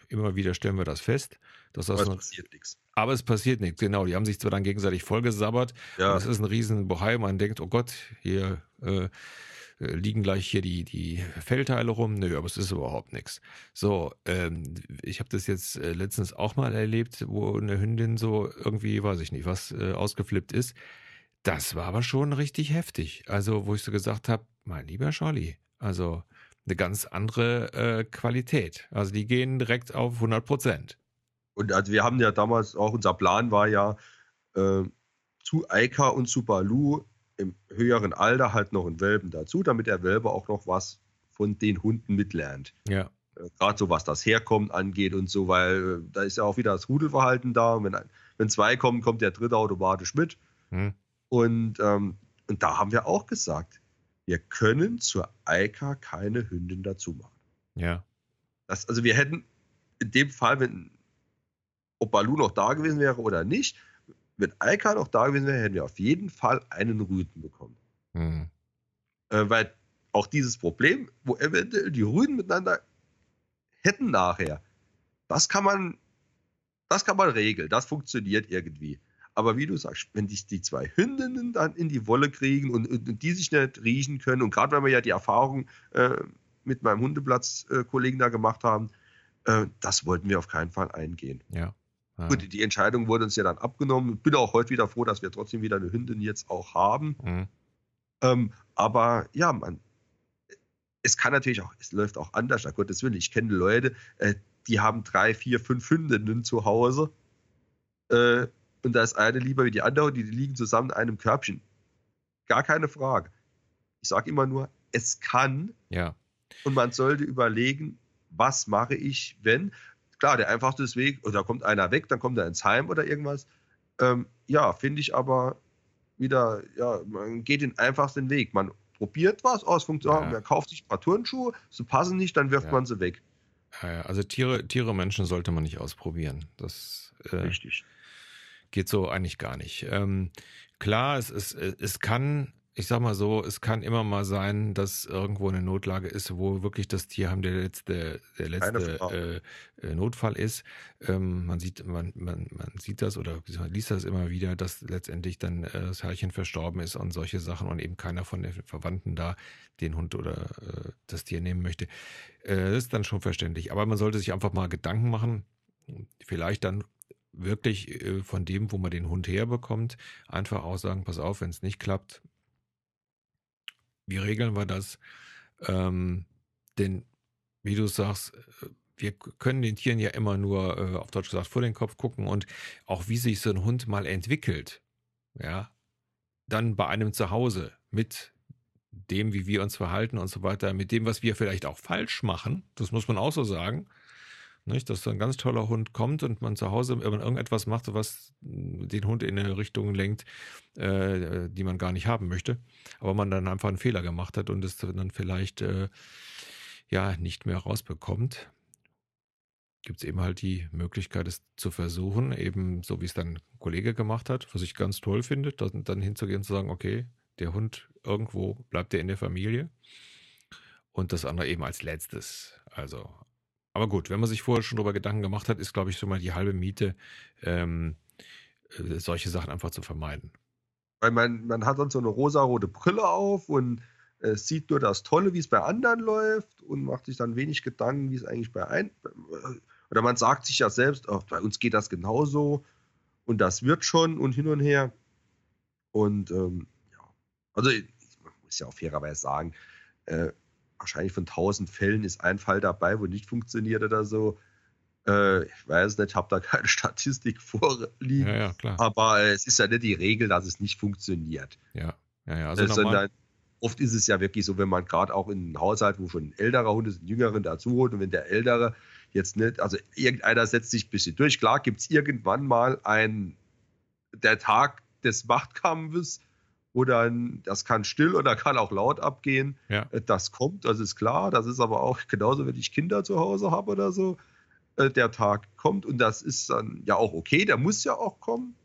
immer wieder, stellen wir das fest. Dass das aber es passiert nichts. Aber es passiert nichts, genau. Die haben sich zwar dann gegenseitig vollgesabbert, ja. es ist ein Riesenbohai, man denkt, oh Gott, hier äh, liegen gleich hier die, die Fellteile rum. Nö, aber es ist überhaupt nichts. So, ähm, ich habe das jetzt äh, letztens auch mal erlebt, wo eine Hündin so irgendwie, weiß ich nicht, was äh, ausgeflippt ist. Das war aber schon richtig heftig. Also, wo ich so gesagt habe, mein lieber Charlie, also eine ganz andere äh, Qualität. Also die gehen direkt auf 100 Prozent. Und also wir haben ja damals auch, unser Plan war ja, äh, zu Eika und zu Balu im höheren Alter halt noch einen Welpen dazu, damit der Welpe auch noch was von den Hunden mitlernt. Ja. Äh, Gerade so was das Herkommen angeht und so, weil äh, da ist ja auch wieder das Rudelverhalten da. Und wenn, wenn zwei kommen, kommt der dritte automatisch mit. Hm. Und, ähm, und da haben wir auch gesagt, wir können zur Eika keine Hündin dazu machen. Ja. Das, also wir hätten in dem Fall, wenn ob Balu noch da gewesen wäre oder nicht, wenn Alka noch da gewesen wäre, hätten wir auf jeden Fall einen Rüden bekommen. Mhm. Äh, weil auch dieses Problem, wo eventuell die Rüden miteinander hätten nachher, das kann man, das kann man regeln, das funktioniert irgendwie. Aber wie du sagst, wenn die, die zwei Hündinnen dann in die Wolle kriegen und, und, und die sich nicht riechen können, und gerade wenn wir ja die Erfahrung äh, mit meinem Hundeplatz-Kollegen äh, da gemacht haben, äh, das wollten wir auf keinen Fall eingehen. Ja. Ja. Gut, die Entscheidung wurde uns ja dann abgenommen. Bin auch heute wieder froh, dass wir trotzdem wieder eine Hündin jetzt auch haben. Mhm. Ähm, aber ja, man, es kann natürlich auch, es läuft auch anders, nach Gottes Willen. Ich kenne Leute, äh, die haben drei, vier, fünf Hündinnen zu Hause. Äh, und da ist eine lieber wie die andere, die, die liegen zusammen in einem Körbchen. Gar keine Frage. Ich sage immer nur, es kann. Ja. Und man sollte überlegen, was mache ich, wenn klar, der einfachste Weg, oder kommt einer weg, dann kommt er ins Heim oder irgendwas. Ähm, ja, finde ich aber wieder, ja, man geht den einfachsten Weg. Man probiert was aus, funktioniert, ja. man kauft sich ein paar Turnschuhe, sie passen nicht, dann wirft ja. man sie weg. Ja, also Tiere, Tiere, Menschen sollte man nicht ausprobieren. Das äh, Richtig. geht so eigentlich gar nicht. Ähm, klar, es, es, es kann ich sag mal so, es kann immer mal sein, dass irgendwo eine Notlage ist, wo wirklich das Tierheim der letzte, der letzte äh, äh, Notfall ist. Ähm, man sieht, man, man, man sieht das oder man liest das immer wieder, dass letztendlich dann äh, das Herrchen verstorben ist und solche Sachen und eben keiner von den Verwandten da den Hund oder äh, das Tier nehmen möchte. Äh, das ist dann schon verständlich. Aber man sollte sich einfach mal Gedanken machen, vielleicht dann wirklich äh, von dem, wo man den Hund herbekommt, einfach auch sagen, pass auf, wenn es nicht klappt, wie regeln wir das? Ähm, denn, wie du sagst, äh, wir können den Tieren ja immer nur, äh, auf Deutsch gesagt, vor den Kopf gucken und auch wie sich so ein Hund mal entwickelt, ja, dann bei einem Zuhause mit dem, wie wir uns verhalten und so weiter, mit dem, was wir vielleicht auch falsch machen, das muss man auch so sagen, nicht? Dass so ein ganz toller Hund kommt und man zu Hause irgendetwas macht, was den Hund in eine Richtung lenkt, äh, die man gar nicht haben möchte. Aber man dann einfach einen Fehler gemacht hat und es dann vielleicht äh, ja nicht mehr rausbekommt. Gibt es eben halt die Möglichkeit, es zu versuchen, eben so wie es dann ein Kollege gemacht hat, was ich ganz toll finde, dann, dann hinzugehen und zu sagen, okay, der Hund irgendwo bleibt der in der Familie. Und das andere eben als letztes. Also aber gut, wenn man sich vorher schon darüber Gedanken gemacht hat, ist, glaube ich, schon mal die halbe Miete, ähm, äh, solche Sachen einfach zu vermeiden. Weil man, man hat dann so eine rosarote Brille auf und äh, sieht nur das Tolle, wie es bei anderen läuft und macht sich dann wenig Gedanken, wie es eigentlich bei ein. Oder man sagt sich ja selbst, oh, bei uns geht das genauso und das wird schon und hin und her. Und ähm, ja, also ich muss ja auch fairerweise sagen, äh, wahrscheinlich von 1000 Fällen ist ein Fall dabei, wo nicht funktioniert oder so. Äh, ich weiß nicht, habe da keine Statistik vorliegen. Ja, ja. Aber äh, es ist ja nicht die Regel, dass es nicht funktioniert. Ja, ja, ja. Also Sondern oft ist es ja wirklich so, wenn man gerade auch in einem Haushalt, wo schon ein älterer Hund ist, einen jüngeren dazu holt und wenn der ältere jetzt nicht, also irgendeiner setzt sich ein bisschen durch. Klar gibt es irgendwann mal ein, der Tag des Machtkampfes, dann, das kann still oder kann auch laut abgehen. Ja. Äh, das kommt, das ist klar. Das ist aber auch genauso, wenn ich Kinder zu Hause habe oder so. Äh, der Tag kommt und das ist dann ja auch okay, der muss ja auch kommen.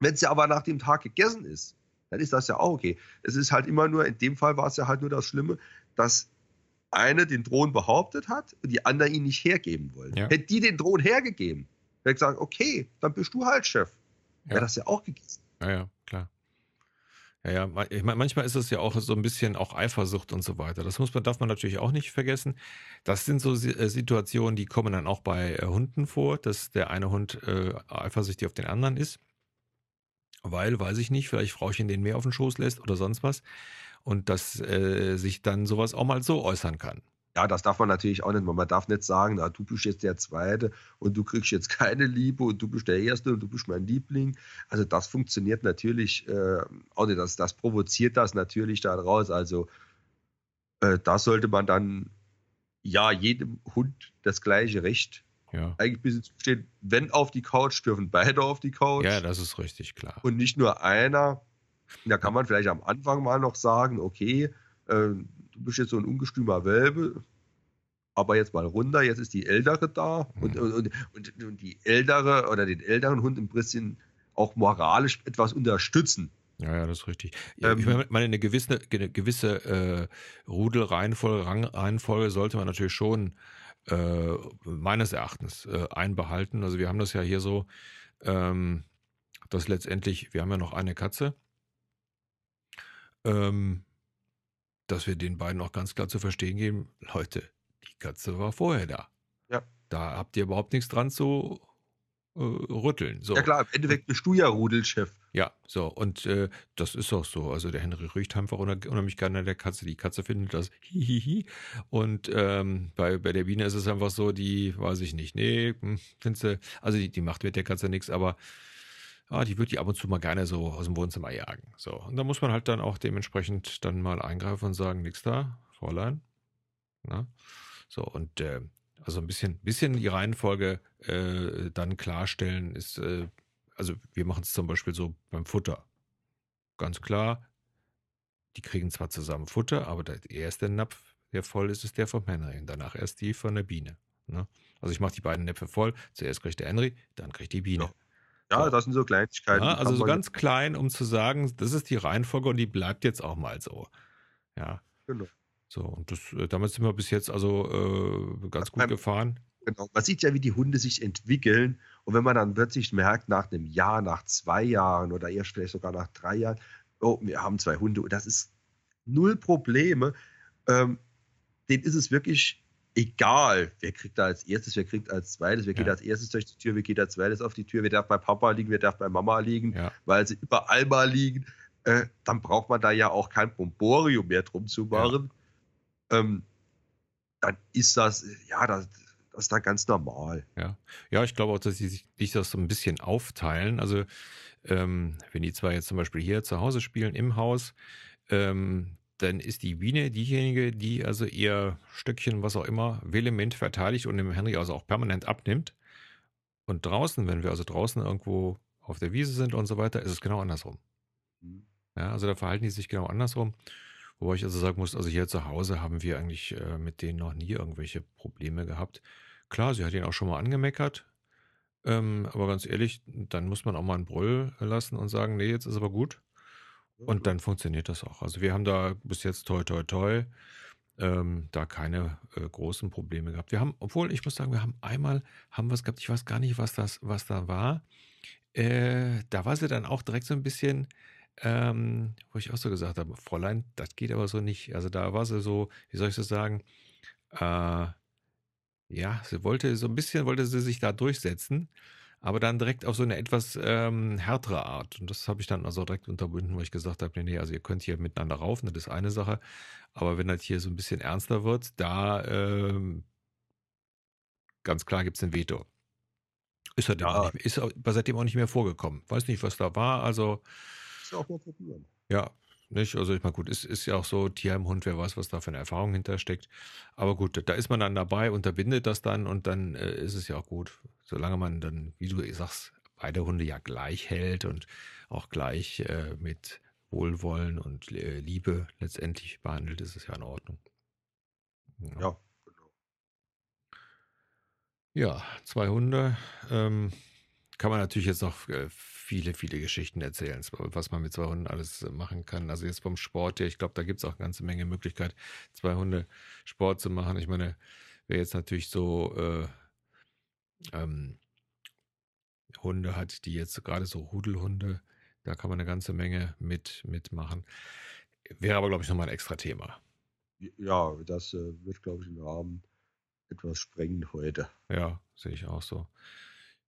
Wenn es ja aber nach dem Tag gegessen ist, dann ist das ja auch okay. Es ist halt immer nur, in dem Fall war es ja halt nur das Schlimme, dass eine den Drohnen behauptet hat und die andere ihn nicht hergeben wollte. Ja. Hätte die den Drohnen hergegeben, hätte gesagt, okay, dann bist du halt Chef. Ja. Wäre das ja auch gegessen. Ja, ja, klar. Ja, ja, ich meine, manchmal ist es ja auch so ein bisschen auch Eifersucht und so weiter. Das muss man, darf man natürlich auch nicht vergessen. Das sind so äh, Situationen, die kommen dann auch bei äh, Hunden vor, dass der eine Hund äh, eifersüchtig auf den anderen ist. Weil, weiß ich nicht, vielleicht Frauchen den mehr auf den Schoß lässt oder sonst was. Und dass äh, sich dann sowas auch mal so äußern kann. Ja, das darf man natürlich auch nicht. Man darf nicht sagen, na, du bist jetzt der Zweite und du kriegst jetzt keine Liebe und du bist der Erste und du bist mein Liebling. Also das funktioniert natürlich äh, auch nicht. Das, das provoziert das natürlich daraus. Also äh, da sollte man dann ja jedem Hund das gleiche Recht ja. eigentlich bis stehen. Wenn auf die Couch, dürfen beide auf die Couch. Ja, das ist richtig klar. Und nicht nur einer. Da kann man vielleicht am Anfang mal noch sagen, okay, äh, du bist jetzt so ein ungestümer Welpe, aber jetzt mal runter, jetzt ist die Ältere da mhm. und, und, und, und, die Ältere oder den älteren Hund ein bisschen auch moralisch etwas unterstützen. Ja, ja, das ist richtig. Ähm, ich meine, eine gewisse, eine gewisse äh, Rudelreihenfolge, Rangreihenfolge sollte man natürlich schon äh, meines Erachtens äh, einbehalten. Also wir haben das ja hier so, ähm, dass letztendlich, wir haben ja noch eine Katze. Ähm, dass wir den beiden auch ganz klar zu verstehen geben, Leute, die Katze war vorher da. Ja. Da habt ihr überhaupt nichts dran zu äh, rütteln. So. Ja klar, im Endeffekt bist du ja Rudelchef. Ja, so, und äh, das ist auch so. Also der Henry riecht einfach unheimlich gerne an der Katze. Die Katze findet das hihihi. Und ähm, bei, bei der Biene ist es einfach so, die, weiß ich nicht, nee, hm, findest du, also die, die macht mit der Katze nichts, aber ah, die würde die ab und zu mal gerne so aus dem Wohnzimmer jagen. So, und da muss man halt dann auch dementsprechend dann mal eingreifen und sagen, nix da, Fräulein. Na? So, und äh, also ein bisschen, bisschen die Reihenfolge äh, dann klarstellen ist, äh, also wir machen es zum Beispiel so beim Futter. Ganz klar, die kriegen zwar zusammen Futter, aber der erste Napf, der voll ist, ist der vom Henry und danach erst die von der Biene. Ne? Also ich mache die beiden Näpfe voll, zuerst kriegt der Henry, dann kriegt die Biene. Ja. Ja, das sind so Kleinigkeiten. Ja, also so ganz klein, um zu sagen, das ist die Reihenfolge und die bleibt jetzt auch mal so. Ja. Genau. So, und das, äh, damit sind wir bis jetzt also äh, ganz gut gefahren. Genau. Man sieht ja, wie die Hunde sich entwickeln. Und wenn man dann plötzlich merkt, nach einem Jahr, nach zwei Jahren oder erst vielleicht sogar nach drei Jahren, oh, wir haben zwei Hunde und das ist null Probleme, ähm, denen ist es wirklich egal, wer kriegt da als erstes, wer kriegt als zweites, wer ja. geht als erstes durch die Tür, wer geht als zweites auf die Tür, wer darf bei Papa liegen, wer darf bei Mama liegen, ja. weil sie überall mal liegen, äh, dann braucht man da ja auch kein Bomborium mehr drum zu machen. Ja. Ähm, dann ist das, ja, das, das ist dann ganz normal. Ja, ja ich glaube auch, dass sie sich das so ein bisschen aufteilen. Also, ähm, wenn die zwei jetzt zum Beispiel hier zu Hause spielen, im Haus, ähm, dann ist die Biene diejenige, die also ihr Stückchen, was auch immer, vehement verteidigt und dem Henry also auch permanent abnimmt. Und draußen, wenn wir also draußen irgendwo auf der Wiese sind und so weiter, ist es genau andersrum. Mhm. Ja, also da verhalten die sich genau andersrum. Wobei ich also sagen muss, also hier zu Hause haben wir eigentlich äh, mit denen noch nie irgendwelche Probleme gehabt. Klar, sie hat ihn auch schon mal angemeckert. Ähm, aber ganz ehrlich, dann muss man auch mal einen Brüll lassen und sagen, nee, jetzt ist aber gut. Und dann funktioniert das auch. Also wir haben da bis jetzt toi toi toi ähm, da keine äh, großen Probleme gehabt. Wir haben, obwohl ich muss sagen, wir haben einmal haben was gehabt. Ich weiß gar nicht, was das, was da war. Äh, da war sie dann auch direkt so ein bisschen, ähm, wo ich auch so gesagt habe, Fräulein, das geht aber so nicht. Also da war sie so, wie soll ich so sagen? Äh, ja, sie wollte so ein bisschen, wollte sie sich da durchsetzen aber dann direkt auf so eine etwas ähm, härtere Art. Und das habe ich dann also direkt unterbunden, wo ich gesagt habe, nee, nee, also ihr könnt hier miteinander raufen, das ist eine Sache. Aber wenn das hier so ein bisschen ernster wird, da ähm, ganz klar gibt es ein Veto. Ist, seitdem ja. auch nicht, ist seitdem auch nicht mehr vorgekommen. Weiß nicht, was da war. Also. Ist ja auch mal probieren. Ja, nicht? Also ich meine, gut, ist, ist ja auch so, Tierheimhund, wer weiß, was da für eine Erfahrung hintersteckt. Aber gut, da ist man dann dabei, unterbindet das dann und dann äh, ist es ja auch gut. Solange man dann, wie du sagst, beide Hunde ja gleich hält und auch gleich äh, mit Wohlwollen und äh, Liebe letztendlich behandelt, ist es ja in Ordnung. Ja, ja. Ja, zwei Hunde. Ähm, kann man natürlich jetzt noch äh, viele, viele Geschichten erzählen, was man mit zwei Hunden alles machen kann. Also jetzt vom Sport her, ich glaube, da gibt es auch eine ganze Menge Möglichkeit, zwei Hunde Sport zu machen. Ich meine, wer jetzt natürlich so äh, ähm, Hunde hat, die jetzt gerade so Rudelhunde, da kann man eine ganze Menge mit mitmachen. Wäre aber, glaube ich, nochmal ein extra Thema. Ja, das äh, wird, glaube ich, den Rahmen etwas sprengen heute. Ja, sehe ich auch so.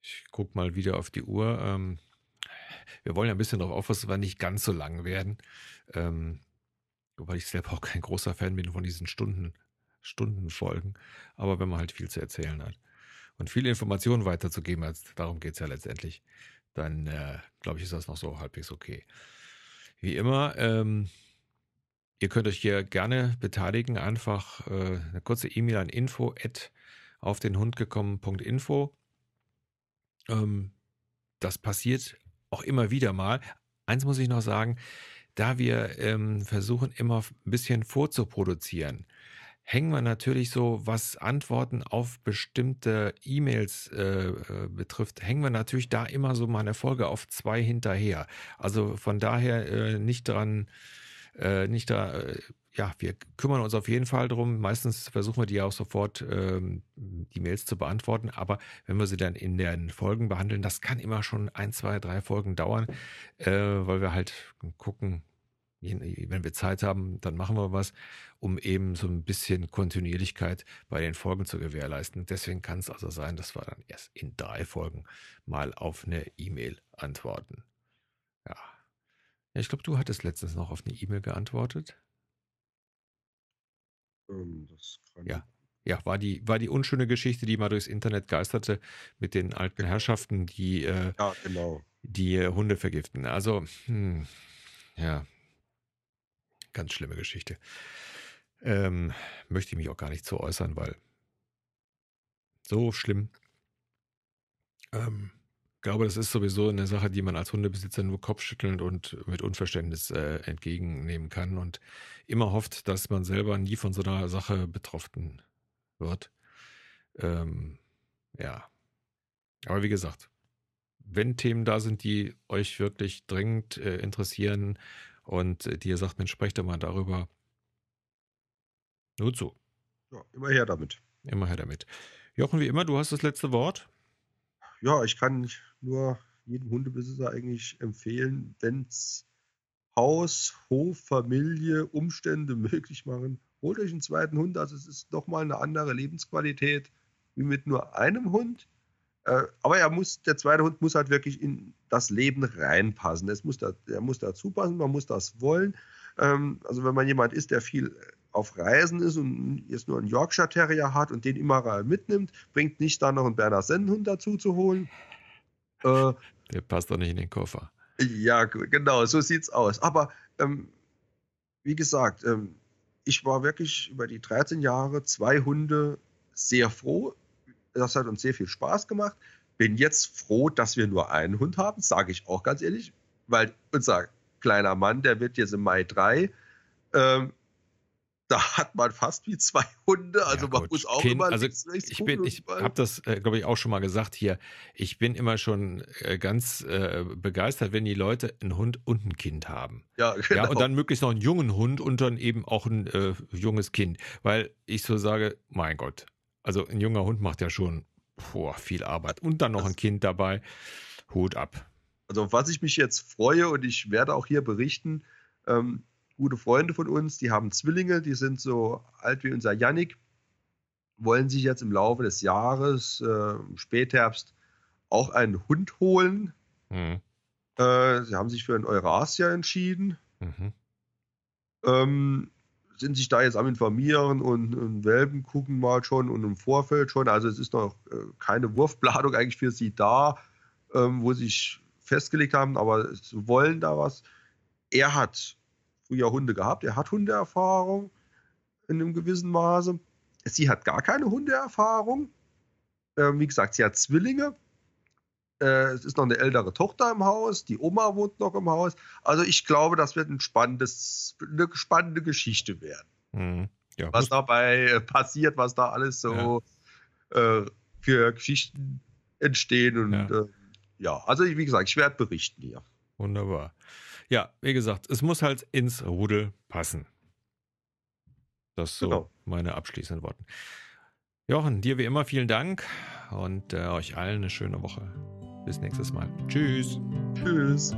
Ich gucke mal wieder auf die Uhr. Ähm, wir wollen ja ein bisschen darauf aufpassen, dass wir nicht ganz so lang werden. Ähm, wobei ich selber auch kein großer Fan bin von diesen Stunden, Stundenfolgen. Aber wenn man halt viel zu erzählen hat und viele Informationen weiterzugeben hat, darum geht es ja letztendlich, dann äh, glaube ich, ist das noch so halbwegs okay. Wie immer, ähm, ihr könnt euch hier gerne beteiligen. Einfach äh, eine kurze E-Mail an info auf den Hund gekommen.info. Ähm, das passiert auch immer wieder mal. Eins muss ich noch sagen, da wir ähm, versuchen immer ein bisschen vorzuproduzieren, hängen wir natürlich so, was Antworten auf bestimmte E-Mails äh, äh, betrifft, hängen wir natürlich da immer so mal eine Folge auf zwei hinterher. Also von daher äh, nicht dran, äh, nicht da, äh, ja, wir kümmern uns auf jeden Fall drum. Meistens versuchen wir die auch sofort, ähm, die Mails zu beantworten. Aber wenn wir sie dann in den Folgen behandeln, das kann immer schon ein, zwei, drei Folgen dauern, äh, weil wir halt gucken, wenn wir Zeit haben, dann machen wir was, um eben so ein bisschen Kontinuierlichkeit bei den Folgen zu gewährleisten. Deswegen kann es also sein, dass wir dann erst in drei Folgen mal auf eine E-Mail antworten. Ja. ja ich glaube, du hattest letztens noch auf eine E-Mail geantwortet. Ähm, ja. Ja, war die, war die unschöne Geschichte, die mal durchs Internet geisterte mit den alten genau. Herrschaften, die, äh, ja, genau. die äh, Hunde vergiften. Also, hm, ja, Ganz schlimme Geschichte. Ähm, möchte ich mich auch gar nicht zu äußern, weil so schlimm. Ähm, glaube, das ist sowieso eine Sache, die man als Hundebesitzer nur kopfschüttelnd und mit Unverständnis äh, entgegennehmen kann und immer hofft, dass man selber nie von so einer Sache betroffen wird. Ähm, ja. Aber wie gesagt, wenn Themen da sind, die euch wirklich dringend äh, interessieren und die ihr sagt, Mensch, sprecht doch mal darüber. Nur zu. Ja, immer her damit. Immer her damit. Jochen, wie immer, du hast das letzte Wort. Ja, ich kann nur jedem Hundebesitzer eigentlich empfehlen, wenn es Haus, Hof, Familie, Umstände möglich machen, holt euch einen zweiten Hund. Also es ist nochmal eine andere Lebensqualität wie mit nur einem Hund. Äh, aber er muss, der zweite Hund muss halt wirklich in das Leben reinpassen. Es muss da, er muss dazu passen, man muss das wollen. Ähm, also wenn man jemand ist, der viel auf Reisen ist und jetzt nur einen Yorkshire Terrier hat und den immer mitnimmt, bringt nicht dann noch einen Berner Sennenhund dazu zu holen. Äh, der passt doch nicht in den Koffer. Ja, genau, so sieht's aus. Aber ähm, wie gesagt, ähm, ich war wirklich über die 13 Jahre zwei Hunde sehr froh. Das hat uns sehr viel Spaß gemacht. Bin jetzt froh, dass wir nur einen Hund haben, sage ich auch ganz ehrlich, weil unser kleiner Mann, der wird jetzt im Mai drei. Ähm, da hat man fast wie zwei Hunde. Also ja, man muss auch kind, immer also ich bin, ich habe das, äh, glaube ich, auch schon mal gesagt hier. Ich bin immer schon äh, ganz äh, begeistert, wenn die Leute einen Hund und ein Kind haben. Ja, genau. Ja, und dann möglichst noch einen jungen Hund und dann eben auch ein äh, junges Kind, weil ich so sage, mein Gott, also ein junger Hund macht ja schon boah, viel Arbeit. Und dann noch das, ein Kind dabei. Hut ab. Also was ich mich jetzt freue und ich werde auch hier berichten, ähm, gute Freunde von uns, die haben Zwillinge, die sind so alt wie unser Yannick, wollen sich jetzt im Laufe des Jahres, äh, Spätherbst, auch einen Hund holen. Mhm. Äh, sie haben sich für ein Eurasia entschieden. Mhm. Ähm, sind sich da jetzt am Informieren und, und Welpen gucken mal schon und im Vorfeld schon. Also es ist noch äh, keine Wurfplanung eigentlich für sie da, ähm, wo sie sich festgelegt haben, aber sie wollen da was. Er hat früher Hunde gehabt, er hat Hundeerfahrung in einem gewissen Maße. Sie hat gar keine Hundeerfahrung. Ähm, wie gesagt, sie hat Zwillinge äh, es ist noch eine ältere Tochter im Haus, die Oma wohnt noch im Haus. Also ich glaube, das wird ein spannendes, eine spannende Geschichte werden. Mhm. Ja, was dabei äh, passiert, was da alles so ja. äh, für Geschichten entstehen und ja. Äh, ja, also wie gesagt, ich werde berichten hier. Wunderbar. Ja, wie gesagt, es muss halt ins Rudel passen. Das so genau. meine abschließenden Worte. Jochen, dir wie immer vielen Dank und äh, euch allen eine schöne Woche. Bis nächstes Mal. Tschüss. Tschüss.